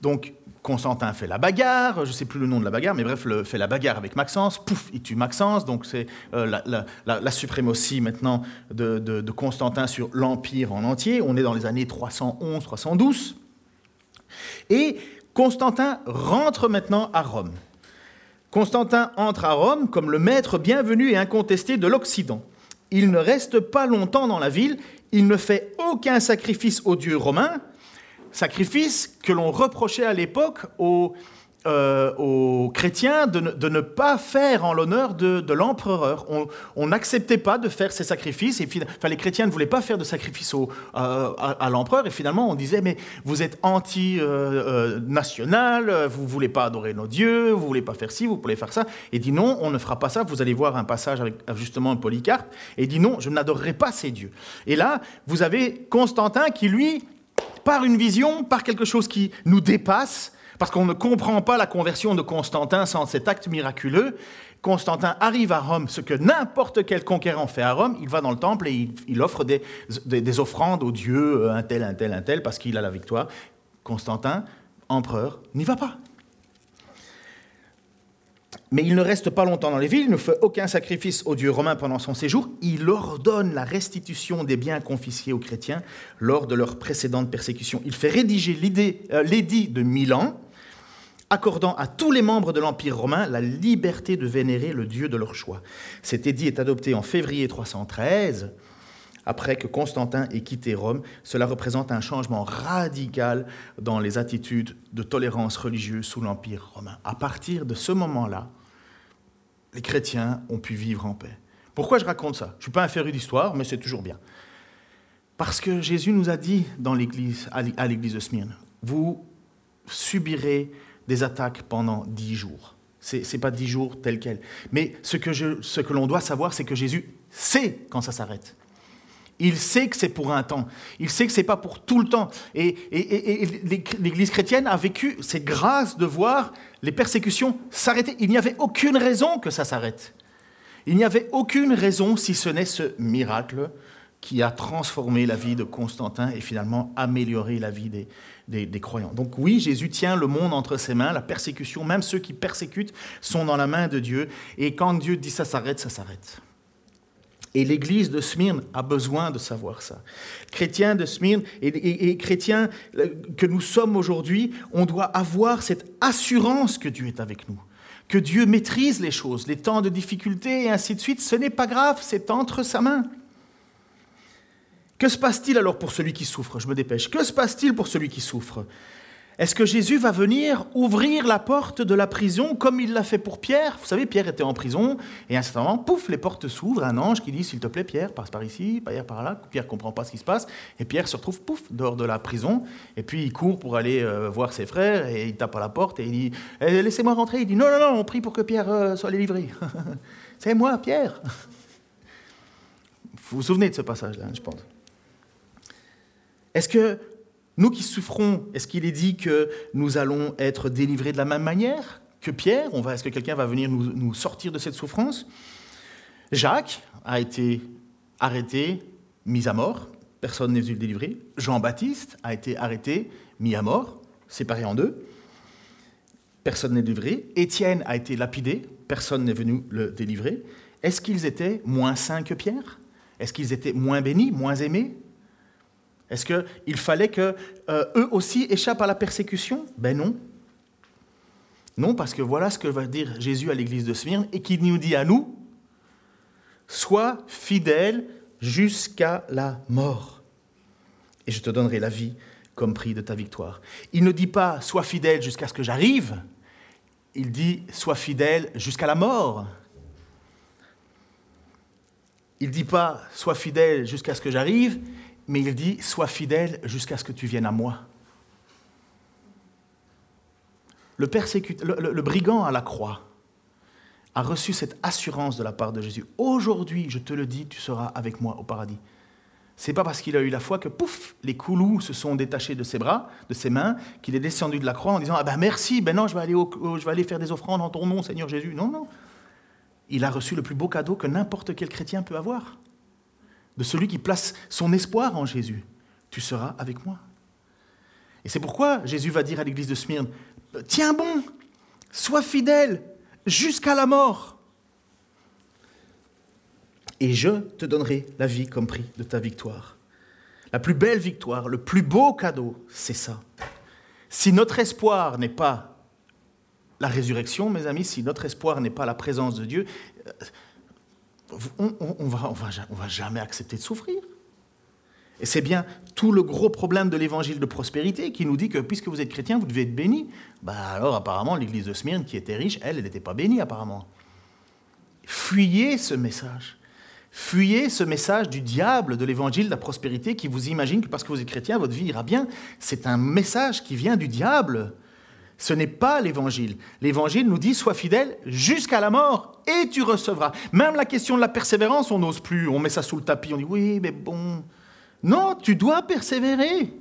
Donc Constantin fait la bagarre, je ne sais plus le nom de la bagarre, mais bref, fait la bagarre avec Maxence, pouf, il tue Maxence, donc c'est euh, la, suprématie maintenant de, Constantin sur l'Empire en entier, on est dans les années 311-312, et Constantin rentre maintenant à Rome. Constantin entre à Rome comme le maître bienvenu et incontesté de l'Occident. Il ne reste pas longtemps dans la ville, il ne fait aucun sacrifice aux dieux romains, sacrifice que l'on reprochait à l'époque aux, euh, chrétiens de ne, pas faire en l'honneur de, l'empereur. On n'acceptait pas de faire ces sacrifices. Et, enfin, les chrétiens ne voulaient pas faire de sacrifice au, à, l'empereur. Et finalement, on disait, mais vous êtes anti-national, euh, euh, vous ne voulez pas adorer nos dieux, vous ne voulait pas faire ci, vous voulez faire ça. Et dit, non, on ne fera pas ça. Vous allez voir un passage avec justement Polycarpe. Et dit, non, je n'adorerai pas ces dieux. Et là, vous avez Constantin qui, lui, par une vision, par quelque chose qui nous dépasse, parce qu'on ne comprend pas la conversion de Constantin sans cet acte miraculeux. Constantin arrive à Rome, ce que n'importe quel conquérant fait à Rome, il va dans le temple et il, offre des, des, offrandes aux dieux, euh, un tel, un tel, un tel, parce qu'il a la victoire. Constantin, empereur, n'y va pas. Mais il ne reste pas longtemps dans les villes, il ne fait aucun sacrifice aux dieux romains pendant son séjour. Il ordonne la restitution des biens confisqués aux chrétiens lors de leur précédente persécution. Il fait rédiger euh, l'édit de Milan, accordant à tous les membres de l'Empire romain la liberté de vénérer le dieu de leur choix. Cet édit est adopté en février 313 après que Constantin ait quitté Rome, cela représente un changement radical dans les attitudes de tolérance religieuse sous l'Empire romain. À partir de ce moment-là, les chrétiens ont pu vivre en paix. Pourquoi je raconte ça? Je ne suis pas un féru d'histoire, mais c'est toujours bien. Parce que Jésus nous a dit dans l'église, à l'église de Smyrne, vous subirez des attaques pendant dix jours. Ce n'est pas dix jours tel quel. Mais ce que, ce que l'on doit savoir, c'est que Jésus sait quand ça s'arrête. Il sait que c'est pour un temps. Il sait que ce n'est pas pour tout le temps. Et, l'Église chrétienne a vécu cette grâce de voir les persécutions s'arrêter. Il n'y avait aucune raison que ça s'arrête. Il n'y avait aucune raison si ce n'est ce miracle qui a transformé la vie de Constantin et finalement amélioré la vie des, des, croyants. Donc oui, Jésus tient le monde entre ses mains, la persécution, même ceux qui persécutent sont dans la main de Dieu, et quand Dieu dit ça s'arrête, ça s'arrête. Et l'église de Smyrne a besoin de savoir ça. Chrétiens de Smyrne et, chrétiens euh, que nous sommes aujourd'hui, on doit avoir cette assurance que Dieu est avec nous, que Dieu maîtrise les choses, les temps de difficulté et ainsi de suite. Ce n'est pas grave, c'est entre sa main. Que se passe-t-il alors pour celui qui souffre? Je me dépêche. Que se passe-t-il pour celui qui souffre? Est-ce que Jésus va venir ouvrir la porte de la prison comme il l'a fait pour Pierre? Vous savez, Pierre était en prison et à un certain moment, pouf, les portes s'ouvrent, un ange qui dit S'il te plaît, Pierre, passe par ici, Pierre par là. Pierre ne comprend pas ce qui se passe et Pierre se retrouve, pouf, dehors de la prison et puis il court pour aller euh, voir ses frères et il tape à la porte et il dit eh, Laissez-moi rentrer. Il dit Non, non, non, on prie pour que Pierre euh, soit délivré. C'est moi, Pierre. Vous vous souvenez de ce passage-là, je pense. Est-ce que nous qui souffrons, est-ce qu'il est dit que nous allons être délivrés de la même manière que Pierre? Est-ce que quelqu'un va venir nous, sortir de cette souffrance? Jacques a été arrêté, mis à mort. Personne n'est venu le délivrer. Jean-Baptiste a été arrêté, mis à mort, séparé en deux. Personne n'est délivré. Étienne a été lapidé. Personne n'est venu le délivrer. Est-ce qu'ils étaient moins saints que Pierre? Est-ce qu'ils étaient moins bénis, moins aimés? Est-ce qu'il fallait qu'eux eux aussi échappent à la persécution? Ben non. Non, parce que voilà ce que va dire Jésus à l'église de Smyrne et qui nous dit à nous Sois fidèle jusqu'à la mort, et je te donnerai la vie comme prix de ta victoire. Il ne dit pas Sois fidèle jusqu'à ce que j'arrive, il dit Sois fidèle jusqu'à la mort. Il ne dit pas Sois fidèle jusqu'à ce que j'arrive, mais il dit, sois fidèle jusqu'à ce que tu viennes à moi. Le, brigand à la croix a reçu cette assurance de la part de Jésus. Aujourd'hui, je te le dis, tu seras avec moi au paradis. C'est pas parce qu'il a eu la foi que pouf, les coulous se sont détachés de ses bras, de ses mains, qu'il est descendu de la croix en disant ah ben merci, ben non, je vais aller, je vais aller faire des offrandes en ton nom, Seigneur Jésus. Non, non. Il a reçu le plus beau cadeau que n'importe quel chrétien peut avoir de celui qui place son espoir en Jésus. Tu seras avec moi. Et c'est pourquoi Jésus va dire à l'église de Smyrne, tiens bon, sois fidèle jusqu'à la mort. Et je te donnerai la vie comme prix de ta victoire. La plus belle victoire, le plus beau cadeau, c'est ça. Si notre espoir n'est pas la résurrection, mes amis, si notre espoir n'est pas la présence de Dieu, on, on, va, on, va, jamais accepter de souffrir. Et c'est bien tout le gros problème de l'évangile de prospérité qui nous dit que puisque vous êtes chrétien, vous devez être béni. Bah alors apparemment l'église de Smyrne qui était riche, elle, elle n'était pas bénie apparemment. Fuyez ce message. Fuyez ce message du diable de l'évangile de la prospérité qui vous imagine que parce que vous êtes chrétien, votre vie ira bien. C'est un message qui vient du diable. Ce n'est pas l'évangile. L'évangile nous dit sois fidèle jusqu'à la mort et tu recevras. Même la question de la persévérance, on n'ose plus, on met ça sous le tapis, on dit oui, mais bon. Non, tu dois persévérer.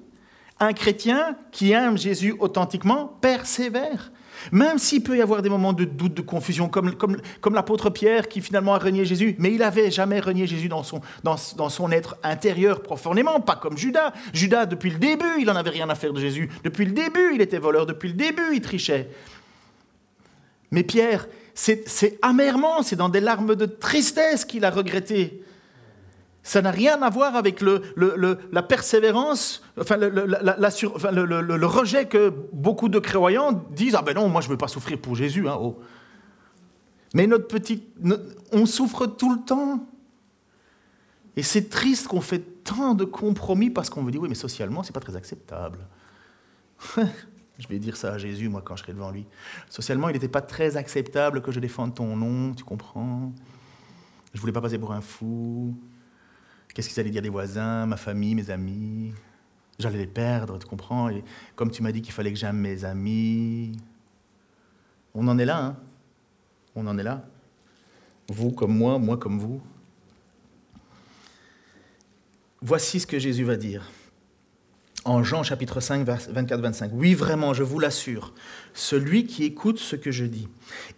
Un chrétien qui aime Jésus authentiquement persévère. Même s'il peut y avoir des moments de doute, de confusion, comme, comme, comme l'apôtre Pierre qui finalement a renié Jésus, mais il n'avait jamais renié Jésus dans son, dans, dans son être intérieur profondément, pas comme Judas. Judas, depuis le début, il n'en avait rien à faire de Jésus. Depuis le début, il était voleur. Depuis le début, il trichait. Mais Pierre, c'est amèrement, c'est dans des larmes de tristesse qu'il a regretté ça n'a rien à voir avec le, la persévérance, enfin, le, rejet que beaucoup de croyants disent Ah ben non, moi je ne veux pas souffrir pour Jésus. Hein, oh. Mais notre petit. on souffre tout le temps. Et c'est triste qu'on fait tant de compromis parce qu'on veut dire Oui, mais socialement, c'est pas très acceptable. je vais dire ça à Jésus, moi, quand je serai devant lui. Socialement, il n'était pas très acceptable que je défende ton nom, tu comprends Je voulais pas passer pour un fou. Qu'est-ce qu'ils allaient dire des voisins, ma famille, mes amis? J'allais les perdre, tu comprends? Comme tu m'as dit qu'il fallait que j'aime mes amis. On en est là, hein On en est là. Vous comme moi, moi comme vous. Voici ce que Jésus va dire. En Jean chapitre 5, 24-25. Oui, vraiment, je vous l'assure, celui qui écoute ce que je dis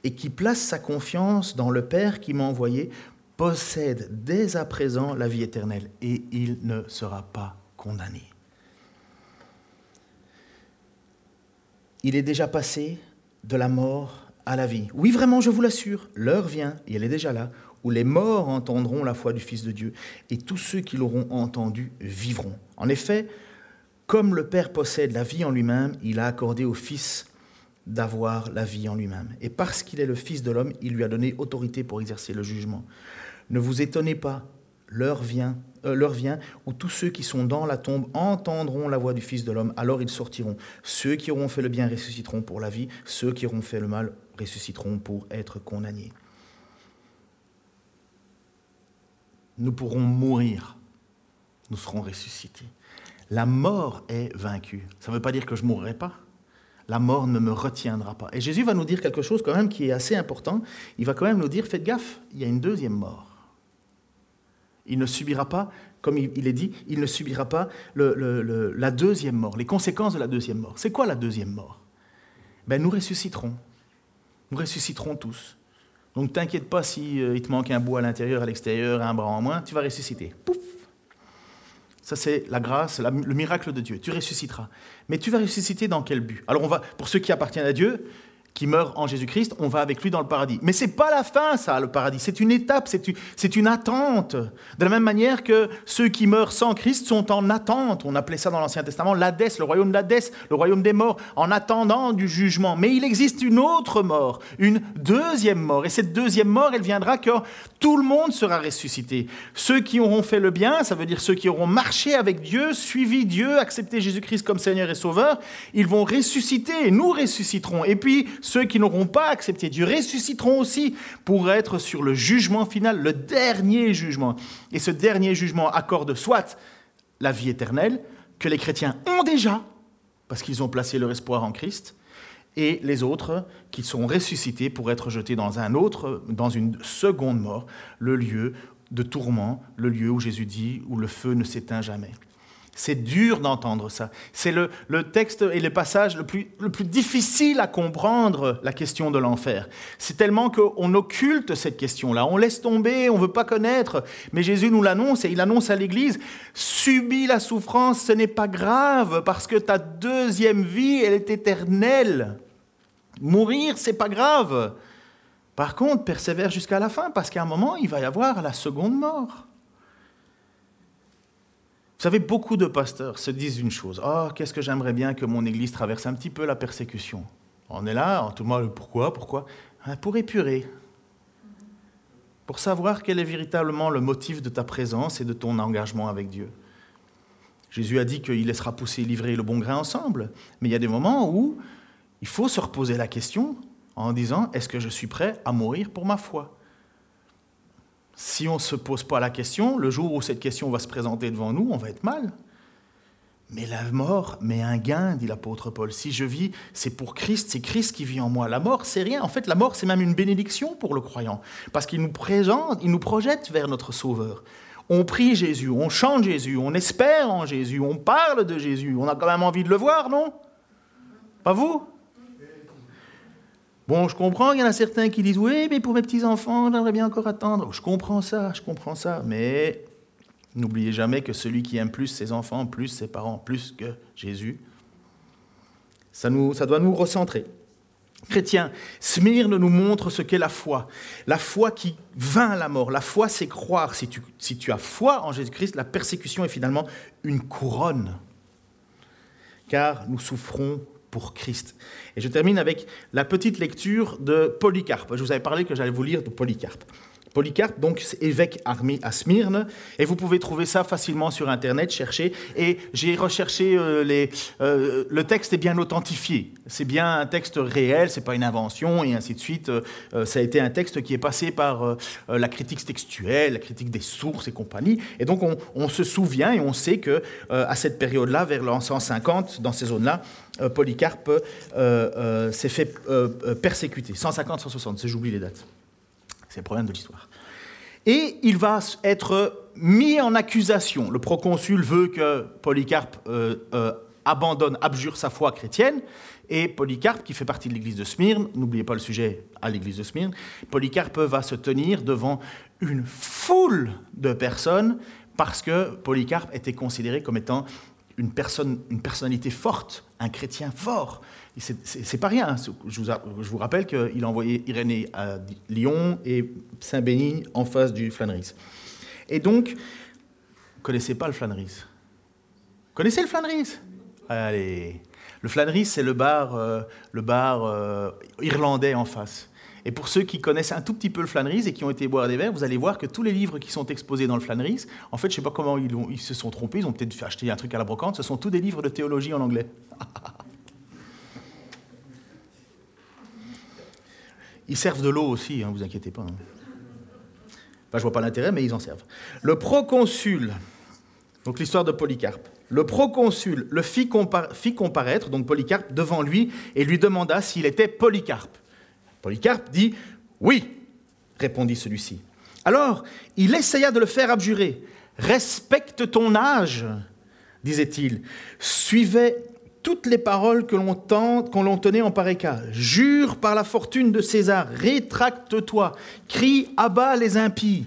et qui place sa confiance dans le Père qui m'a envoyé possède dès à présent la vie éternelle et il ne sera pas condamné. Il est déjà passé de la mort à la vie. Oui, vraiment, je vous l'assure, l'heure vient, et elle est déjà là, où les morts entendront la foi du Fils de Dieu, et tous ceux qui l'auront entendu vivront. En effet, comme le Père possède la vie en lui-même, il a accordé au Fils d'avoir la vie en lui-même. Et parce qu'il est le Fils de l'homme, il lui a donné autorité pour exercer le jugement. Ne vous étonnez pas, l'heure vient, euh, l'heure vient où tous ceux qui sont dans la tombe entendront la voix du Fils de l'homme, alors ils sortiront. Ceux qui auront fait le bien ressusciteront pour la vie, ceux qui auront fait le mal ressusciteront pour être condamnés. Nous pourrons mourir, nous serons ressuscités. La mort est vaincue. Ça ne veut pas dire que je ne mourrai pas. La mort ne me retiendra pas. Et Jésus va nous dire quelque chose quand même qui est assez important. Il va quand même nous dire, faites gaffe, il y a une deuxième mort. Il ne subira pas, comme il est dit, il ne subira pas la deuxième mort, les conséquences de la deuxième mort. C'est quoi la deuxième mort? Ben, Nous ressusciterons. Nous ressusciterons tous. Donc t'inquiète pas si euh, il te manque un bout à l'intérieur, à l'extérieur, un bras en moins, tu vas ressusciter. Pouf Ça c'est la grâce, le miracle de Dieu. Tu ressusciteras. Mais tu vas ressusciter dans quel but? Alors on va, pour ceux qui appartiennent à Dieu, qui meurt en Jésus-Christ, on va avec lui dans le paradis. Mais c'est pas la fin, ça, le paradis. C'est une étape, c'est une attente. De la même manière que ceux qui meurent sans Christ sont en attente. On appelait ça dans l'Ancien Testament l'Hadès, le royaume d'Hadès, le royaume des morts, en attendant du jugement. Mais il existe une autre mort, une deuxième mort. Et cette deuxième mort, elle viendra quand tout le monde sera ressuscité. Ceux qui auront fait le bien, ça veut dire ceux qui auront marché avec Dieu, suivi Dieu, accepté Jésus-Christ comme Seigneur et Sauveur, ils vont ressusciter. Nous ressusciterons. Et puis, ceux qui n'auront pas accepté Dieu ressusciteront aussi pour être sur le jugement final, le dernier jugement. Et ce dernier jugement accorde soit la vie éternelle, que les chrétiens ont déjà, parce qu'ils ont placé leur espoir en Christ, et les autres qui seront ressuscités pour être jetés dans dans une seconde mort, le lieu de tourment, le lieu où Jésus dit où le feu ne s'éteint jamais. C'est dur d'entendre ça. C'est le, texte et le passage le plus, le plus difficile à comprendre, la question de l'enfer. C'est tellement qu'on occulte cette question-là, on laisse tomber, on ne veut pas connaître. Mais Jésus nous l'annonce et il annonce à l'Église, subis la souffrance, ce n'est pas grave, parce que ta deuxième vie, elle est éternelle. Mourir, c'est pas grave. Par contre, persévère jusqu'à la fin, parce qu'à un moment, il va y avoir la seconde mort. Vous savez, beaucoup de pasteurs se disent une chose. Oh, qu'est-ce que j'aimerais bien que mon Église traverse un petit peu la persécution. On est là, tout le monde, pourquoi Pourquoi? Ah, Pour épurer. Pour savoir quel est véritablement le motif de ta présence et de ton engagement avec Dieu. Jésus a dit qu'il laissera pousser, livrer le bon grain ensemble. Mais il y a des moments où il faut se reposer la question en disant, est-ce que je suis prêt à mourir pour ma foi? Si on ne se pose pas la question, le jour où cette question va se présenter devant nous, on va être mal. Mais la mort met un gain, dit l'apôtre Paul. Si je vis, c'est pour Christ, c'est Christ qui vit en moi. La mort, c'est rien. En fait, la mort, c'est même une bénédiction pour le croyant, parce qu'il nous présente, il nous projette vers notre Sauveur. On prie Jésus, on chante Jésus, on espère en Jésus, on parle de Jésus. On a quand même envie de le voir, non? Pas vous? Bon, je comprends, il y en a certains qui disent Oui, mais pour mes petits-enfants, j'aimerais bien encore attendre. Je comprends ça, je comprends ça. Mais n'oubliez jamais que celui qui aime plus ses enfants, plus ses parents, plus que Jésus, ça, nous, ça doit nous recentrer. Chrétiens, Smyrne nous montre ce qu'est la foi. La foi qui vainc la mort. La foi, c'est croire. Si tu, si tu as foi en Jésus-Christ, la persécution est finalement une couronne. Car nous souffrons pour Christ. Et je termine avec la petite lecture de Polycarpe. Je vous avais parlé que j'allais vous lire de Polycarpe. Polycarpe, donc évêque armé à Smyrne, et vous pouvez trouver ça facilement sur Internet, chercher. Et j'ai recherché euh, les, euh, le texte est bien authentifié. C'est bien un texte réel, c'est pas une invention et ainsi de suite. Euh, ça a été un texte qui est passé par la critique textuelle, la critique des sources et compagnie. Et donc on, se souvient et on sait que à cette période-là, vers l'an 150, dans ces zones-là, Polycarpe s'est fait persécuter. 150-160, j'oublie les dates. C'est le problème de l'histoire. Et il va être mis en accusation. Le proconsul veut que Polycarpe euh, euh, abandonne, abjure sa foi chrétienne. Et Polycarpe, qui fait partie de l'église de Smyrne, n'oubliez pas le sujet à l'église de Smyrne, Polycarpe va se tenir devant une foule de personnes parce que Polycarpe était considéré comme étant une, personne, une personnalité forte, un chrétien fort, C'est pas rien. Je vous, je vous rappelle qu'il a envoyé Irénée à Lyon et Saint-Bénigne en face du Flannery. Et donc, vous ne connaissez pas le Flannery Vous connaissez le Flannery Allez. Le Flannery, c'est le bar, euh, le bar euh, irlandais en face. Et pour ceux qui connaissent un tout petit peu le Flannery et qui ont été boire des verres, vous allez voir que tous les livres qui sont exposés dans le Flannery, en fait, je ne sais pas comment ils, ils, se sont trompés, ils ont peut-être acheté un truc à la brocante, ce sont tous des livres de théologie en anglais. Ils servent de l'eau aussi, ne hein, vous inquiétez pas. Hein. Enfin, je vois pas l'intérêt, mais ils en servent. Le proconsul, donc l'histoire de Polycarpe. Le proconsul le fit, comparaître, donc Polycarpe, devant lui et lui demanda s'il était Polycarpe. Polycarpe dit Oui, répondit celui-ci. Alors, il essaya de le faire abjurer. Respecte ton âge, disait-il. Suivait toutes les paroles que l'on tenait en pareil cas. Jure par la fortune de César, rétracte-toi, crie à bas les impies.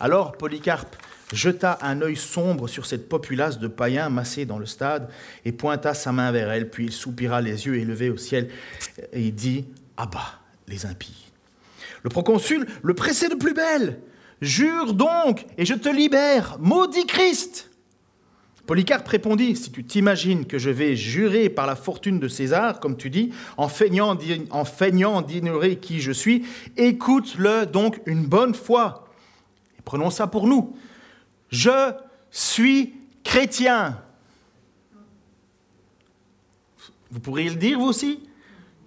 Alors Polycarpe jeta un œil sombre sur cette populace de païens massés dans le stade et pointa sa main vers elle, puis il soupira les yeux élevés au ciel et dit À bas les impies. Le proconsul le pressait de plus belle. Jure donc et je te libère, maudit Christ. Polycarpe répondit, si tu t'imagines que je vais jurer par la fortune de César, comme tu dis, en feignant, d'ignorer qui je suis, écoute-le donc une bonne fois. Et prenons ça pour nous. Je suis chrétien. Vous pourriez le dire vous aussi?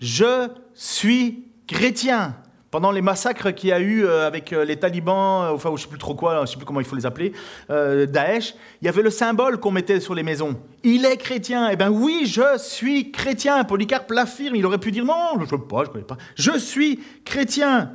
Je suis chrétien pendant les massacres qu'il y a eu euh, avec euh, les talibans, euh, enfin je ne sais plus trop quoi, je ne sais plus comment il faut les appeler, Daesh, il y avait le symbole qu'on mettait sur les maisons. Il est chrétien. Eh bien oui, je suis chrétien. Polycarpe l'affirme. Il aurait pu dire non, je ne sais pas, je ne connais pas. Je suis chrétien.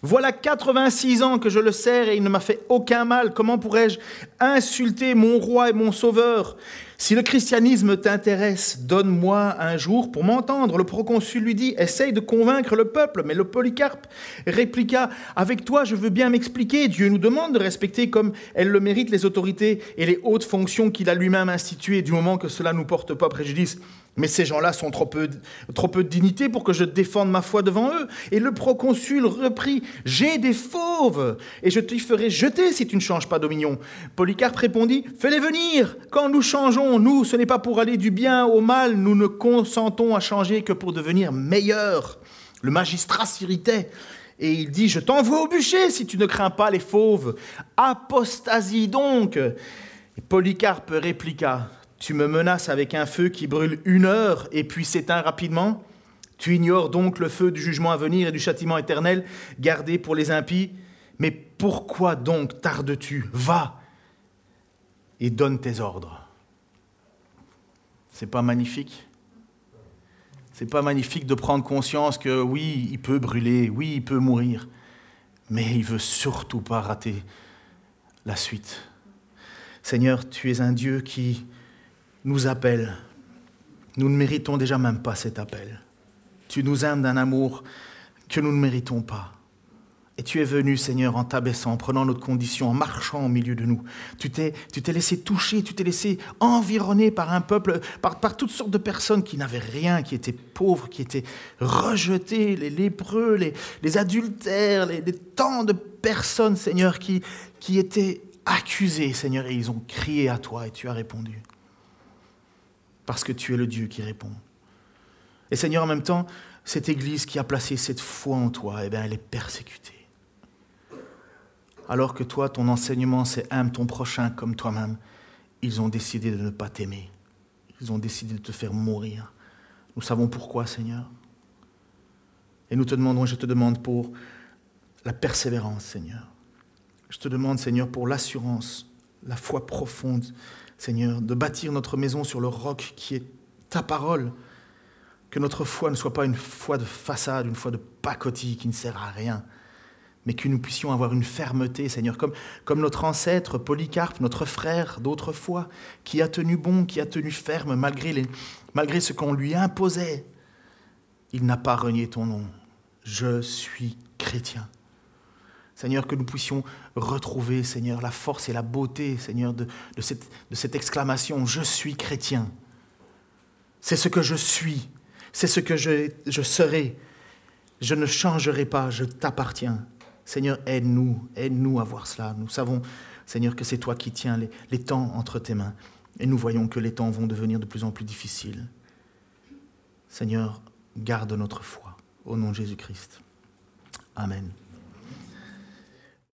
Voilà 86 ans que je le sers et il ne m'a fait aucun mal. Comment pourrais-je insulter mon roi et mon sauveur? Si le christianisme t'intéresse, donne-moi un jour pour m'entendre. Le proconsul lui dit, essaye de convaincre le peuple. Mais le Polycarpe répliqua, avec toi je veux bien m'expliquer. Dieu nous demande de respecter comme elles le méritent les autorités et les hautes fonctions qu'il a lui-même instituées, du moment que cela ne nous porte pas préjudice. Mais ces gens-là sont trop peu, de dignité pour que je défende ma foi devant eux. Et le proconsul reprit J'ai des fauves, et je t'y ferai jeter si tu ne changes pas d'opinion. Polycarpe répondit Fais-les venir. Quand nous changeons, nous, ce n'est pas pour aller du bien au mal, nous ne consentons à changer que pour devenir meilleurs. Le magistrat s'irritait. Et il dit, je t'envoie au bûcher si tu ne crains pas les fauves. Apostasie donc. Et Polycarpe répliqua, tu me menaces avec un feu qui brûle une heure et puis s'éteint rapidement Tu ignores donc le feu du jugement à venir et du châtiment éternel gardé pour les impies Mais pourquoi donc tardes-tu? Va et donne tes ordres. C'est pas magnifique? C'est pas magnifique de prendre conscience que oui, il peut brûler, oui, il peut mourir, mais il veut surtout pas rater la suite. Seigneur, tu es un Dieu qui nous appelle. Nous ne méritons déjà même pas cet appel. Tu nous aimes d'un amour que nous ne méritons pas. Et tu es venu, Seigneur, en t'abaissant, en prenant notre condition, en marchant au milieu de nous. Tu t'es, laissé toucher, tu t'es laissé environner par un peuple, par, par toutes sortes de personnes qui n'avaient rien, qui étaient pauvres, qui étaient rejetés, les lépreux, les, les adultères, les, les, tant de personnes, Seigneur, qui, qui étaient accusées, Seigneur, et ils ont crié à toi et tu as répondu parce que tu es le Dieu qui répond. Et Seigneur, en même temps, cette Église qui a placé cette foi en toi, eh bien, elle est persécutée. Alors que toi, ton enseignement, c'est aime ton prochain comme toi-même, ils ont décidé de ne pas t'aimer. Ils ont décidé de te faire mourir. Nous savons pourquoi, Seigneur. Et nous te demandons, je te demande pour la persévérance, Seigneur. Je te demande, Seigneur, pour l'assurance, la foi profonde, Seigneur, de bâtir notre maison sur le roc qui est ta parole. Que notre foi ne soit pas une foi de façade, une foi de pacotille qui ne sert à rien, mais que nous puissions avoir une fermeté, Seigneur, comme, comme notre ancêtre Polycarpe, notre frère d'autrefois, qui a tenu bon, qui a tenu ferme malgré, les, malgré ce qu'on lui imposait. Il n'a pas renié ton nom. Je suis chrétien. Seigneur, que nous puissions retrouver, Seigneur, la force et la beauté, Seigneur, de, cette, exclamation, je suis chrétien. C'est ce que je suis. C'est ce que je, je serai. Je ne changerai pas, je t'appartiens. Seigneur, aide-nous, aide-nous à voir cela. Nous savons, Seigneur, que c'est toi qui tiens les, les temps entre tes mains. Et nous voyons que les temps vont devenir de plus en plus difficiles. Seigneur, garde notre foi. Au nom de Jésus-Christ. Amen.